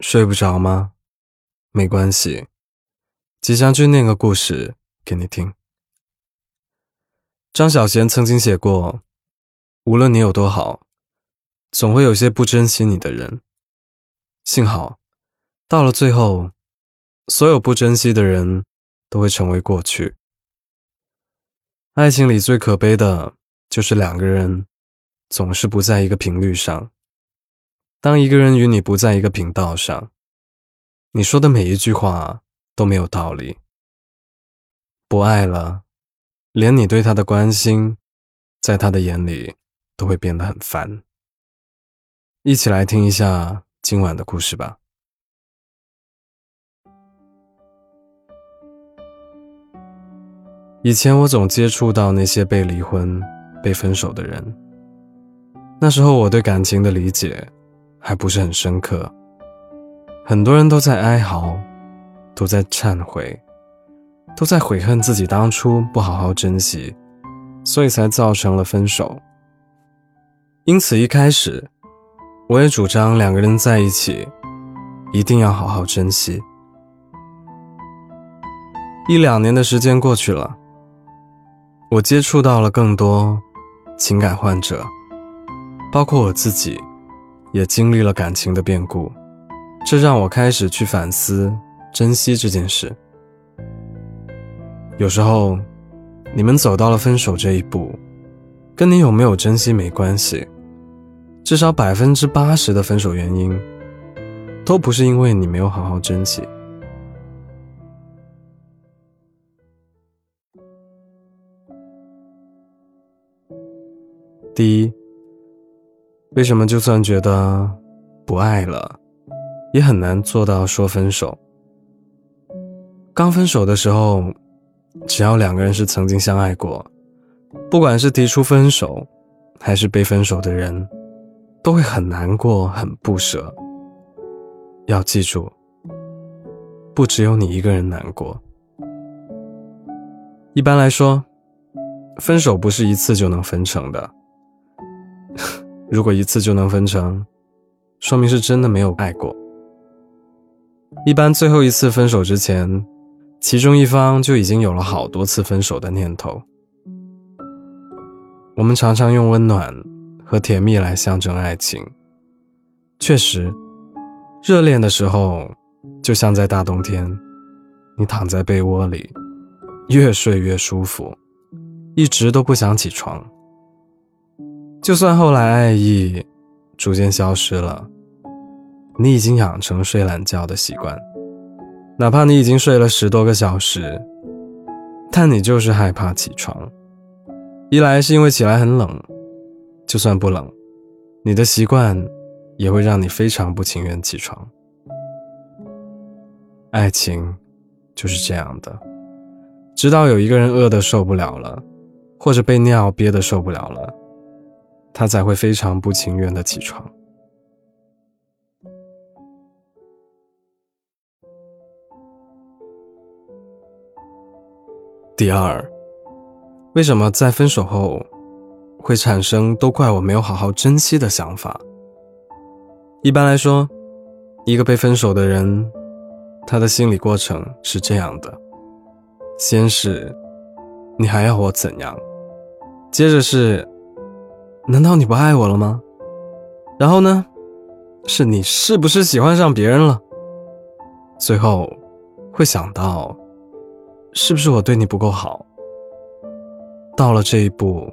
睡不着吗？没关系，吉祥君念个故事给你听。张小娴曾经写过：“无论你有多好，总会有些不珍惜你的人。幸好，到了最后，所有不珍惜的人都会成为过去。爱情里最可悲的就是两个人总是不在一个频率上。”当一个人与你不在一个频道上，你说的每一句话都没有道理。不爱了，连你对他的关心，在他的眼里都会变得很烦。一起来听一下今晚的故事吧。以前我总接触到那些被离婚、被分手的人，那时候我对感情的理解。还不是很深刻，很多人都在哀嚎，都在忏悔，都在悔恨自己当初不好好珍惜，所以才造成了分手。因此一开始，我也主张两个人在一起，一定要好好珍惜。一两年的时间过去了，我接触到了更多情感患者，包括我自己。也经历了感情的变故，这让我开始去反思珍惜这件事。有时候，你们走到了分手这一步，跟你有没有珍惜没关系。至少百分之八十的分手原因，都不是因为你没有好好珍惜。第一。为什么就算觉得不爱了，也很难做到说分手？刚分手的时候，只要两个人是曾经相爱过，不管是提出分手，还是被分手的人，都会很难过、很不舍。要记住，不只有你一个人难过。一般来说，分手不是一次就能分成的。如果一次就能分成，说明是真的没有爱过。一般最后一次分手之前，其中一方就已经有了好多次分手的念头。我们常常用温暖和甜蜜来象征爱情，确实，热恋的时候就像在大冬天，你躺在被窝里，越睡越舒服，一直都不想起床。就算后来爱意逐渐消失了，你已经养成睡懒觉的习惯，哪怕你已经睡了十多个小时，但你就是害怕起床。一来是因为起来很冷，就算不冷，你的习惯也会让你非常不情愿起床。爱情就是这样的，直到有一个人饿得受不了了，或者被尿憋得受不了了。他才会非常不情愿的起床。第二，为什么在分手后会产生“都怪我没有好好珍惜”的想法？一般来说，一个被分手的人，他的心理过程是这样的：先是“你还要我怎样”，接着是。难道你不爱我了吗？然后呢？是你是不是喜欢上别人了？最后，会想到，是不是我对你不够好？到了这一步，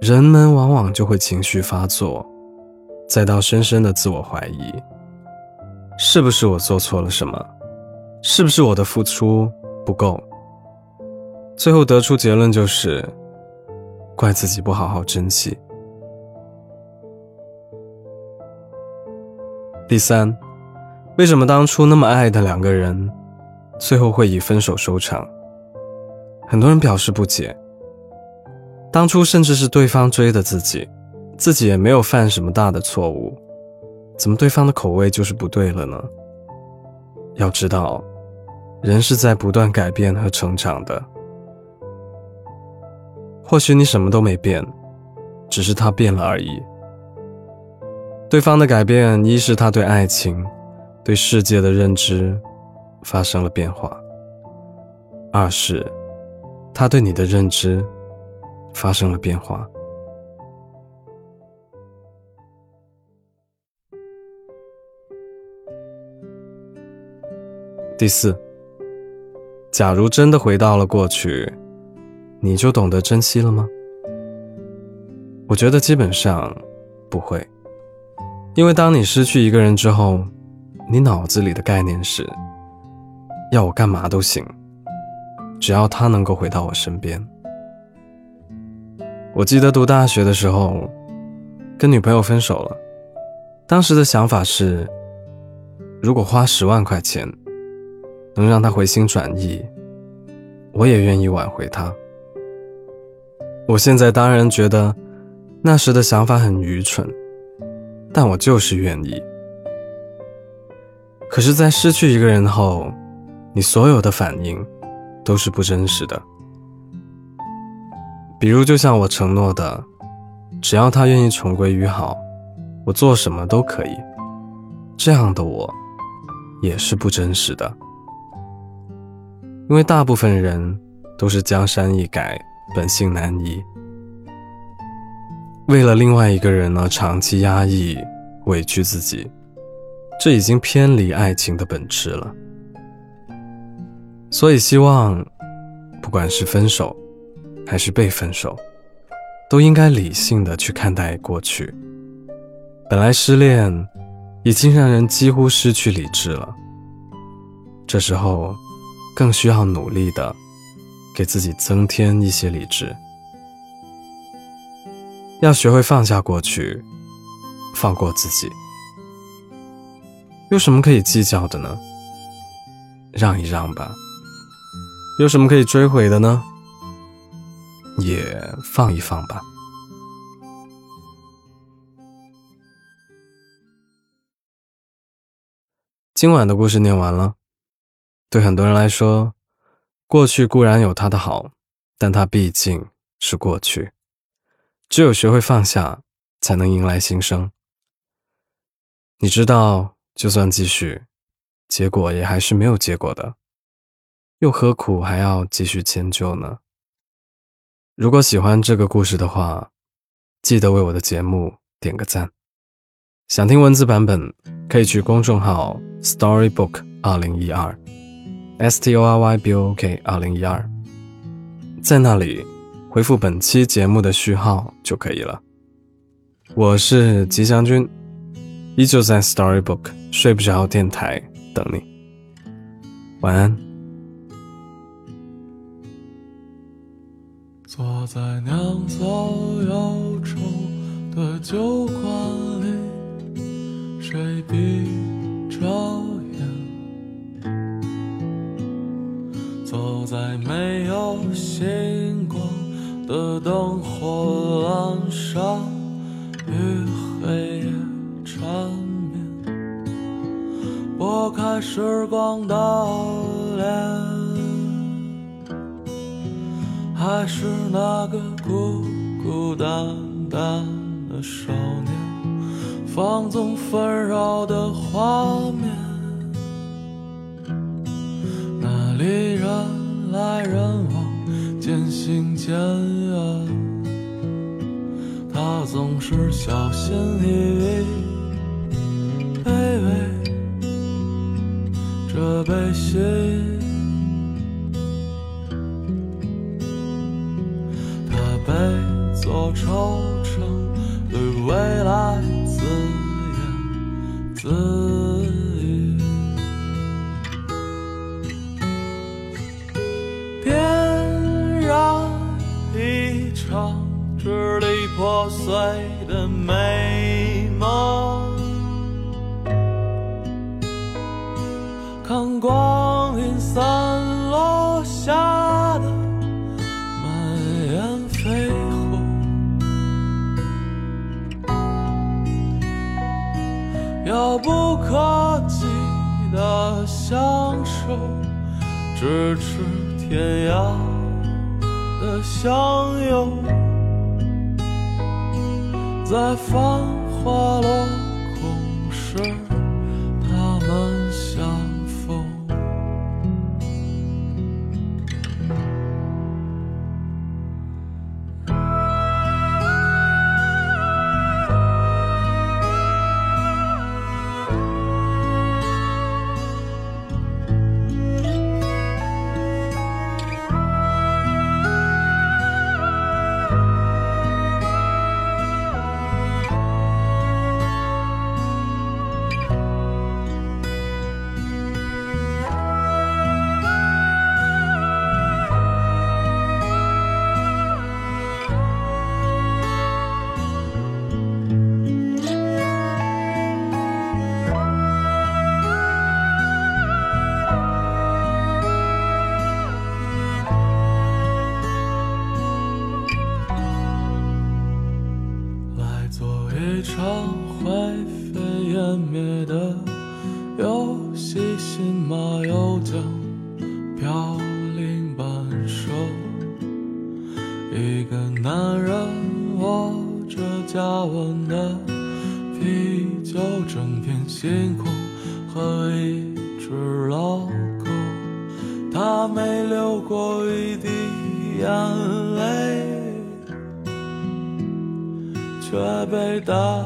人们往往就会情绪发作，再到深深的自我怀疑：是不是我做错了什么？是不是我的付出不够？最后得出结论就是，怪自己不好好珍惜。第三，为什么当初那么爱的两个人，最后会以分手收场？很多人表示不解。当初甚至是对方追的自己，自己也没有犯什么大的错误，怎么对方的口味就是不对了呢？要知道，人是在不断改变和成长的。或许你什么都没变，只是他变了而已。对方的改变，一是他对爱情、对世界的认知发生了变化；二是他对你的认知发生了变化。第四，假如真的回到了过去，你就懂得珍惜了吗？我觉得基本上不会，因为当你失去一个人之后，你脑子里的概念是，要我干嘛都行，只要他能够回到我身边。我记得读大学的时候，跟女朋友分手了，当时的想法是，如果花十万块钱。能让他回心转意，我也愿意挽回他。我现在当然觉得那时的想法很愚蠢，但我就是愿意。可是，在失去一个人后，你所有的反应都是不真实的。比如，就像我承诺的，只要他愿意重归于好，我做什么都可以。这样的我，也是不真实的。因为大部分人都是江山易改，本性难移。为了另外一个人呢长期压抑、委屈自己，这已经偏离爱情的本质了。所以，希望不管是分手，还是被分手，都应该理性的去看待过去。本来失恋已经让人几乎失去理智了，这时候。更需要努力的，给自己增添一些理智。要学会放下过去，放过自己。有什么可以计较的呢？让一让吧。有什么可以追回的呢？也放一放吧。今晚的故事念完了。对很多人来说，过去固然有它的好，但它毕竟是过去。只有学会放下，才能迎来新生。你知道，就算继续，结果也还是没有结果的，又何苦还要继续迁就呢？如果喜欢这个故事的话，记得为我的节目点个赞。想听文字版本，可以去公众号 Storybook 二零一二，S T O R Y B O O K 二零一二，在那里回复本期节目的序号就可以了。我是吉祥君，依旧在 Storybook 睡不着电台等你。晚安。坐在酿造忧愁的酒馆里，谁闭着眼？走在没有星光的灯火阑珊，与黑夜缠绵，拨开时光的脸，还是那个孤孤单单的少年，放纵纷扰的画面。那里人来人往，行渐远。他总是小心翼翼，卑微着悲喜。他背座惆怅，对未来自言自。咫尺天涯的相拥。在繁华落空时，一场灰飞烟灭的游戏，新马又将飘零半生。一个男人握着加温的啤酒，整片星空，和一只老狗，他没流过一滴眼泪。却被大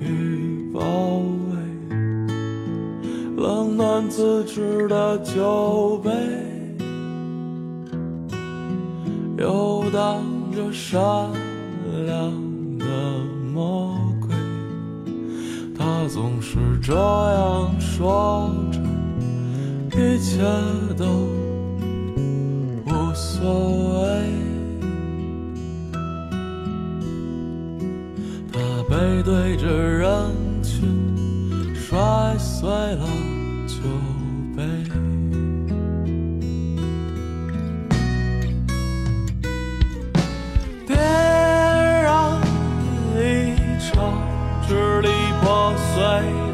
雨包围。冷暖自知的酒杯，游荡着善良的魔鬼。他总是这样说着，一切都无所谓。对着人群，摔碎了酒杯。点燃一场支离破碎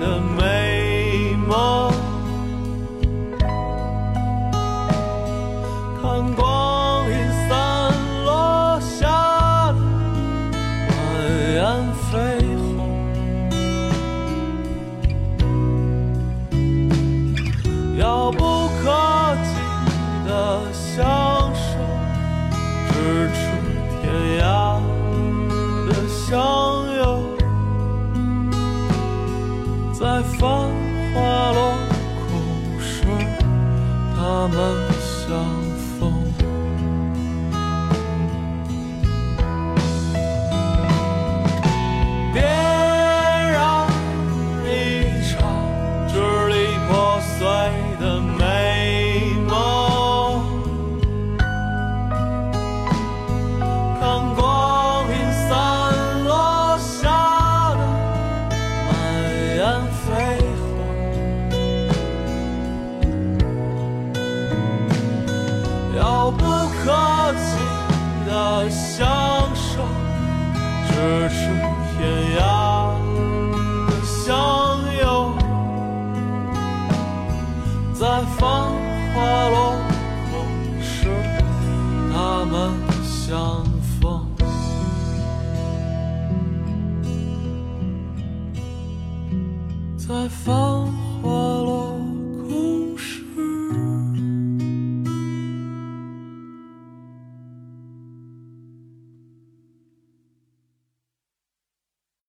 他在繁华落空时，他们相逢。在繁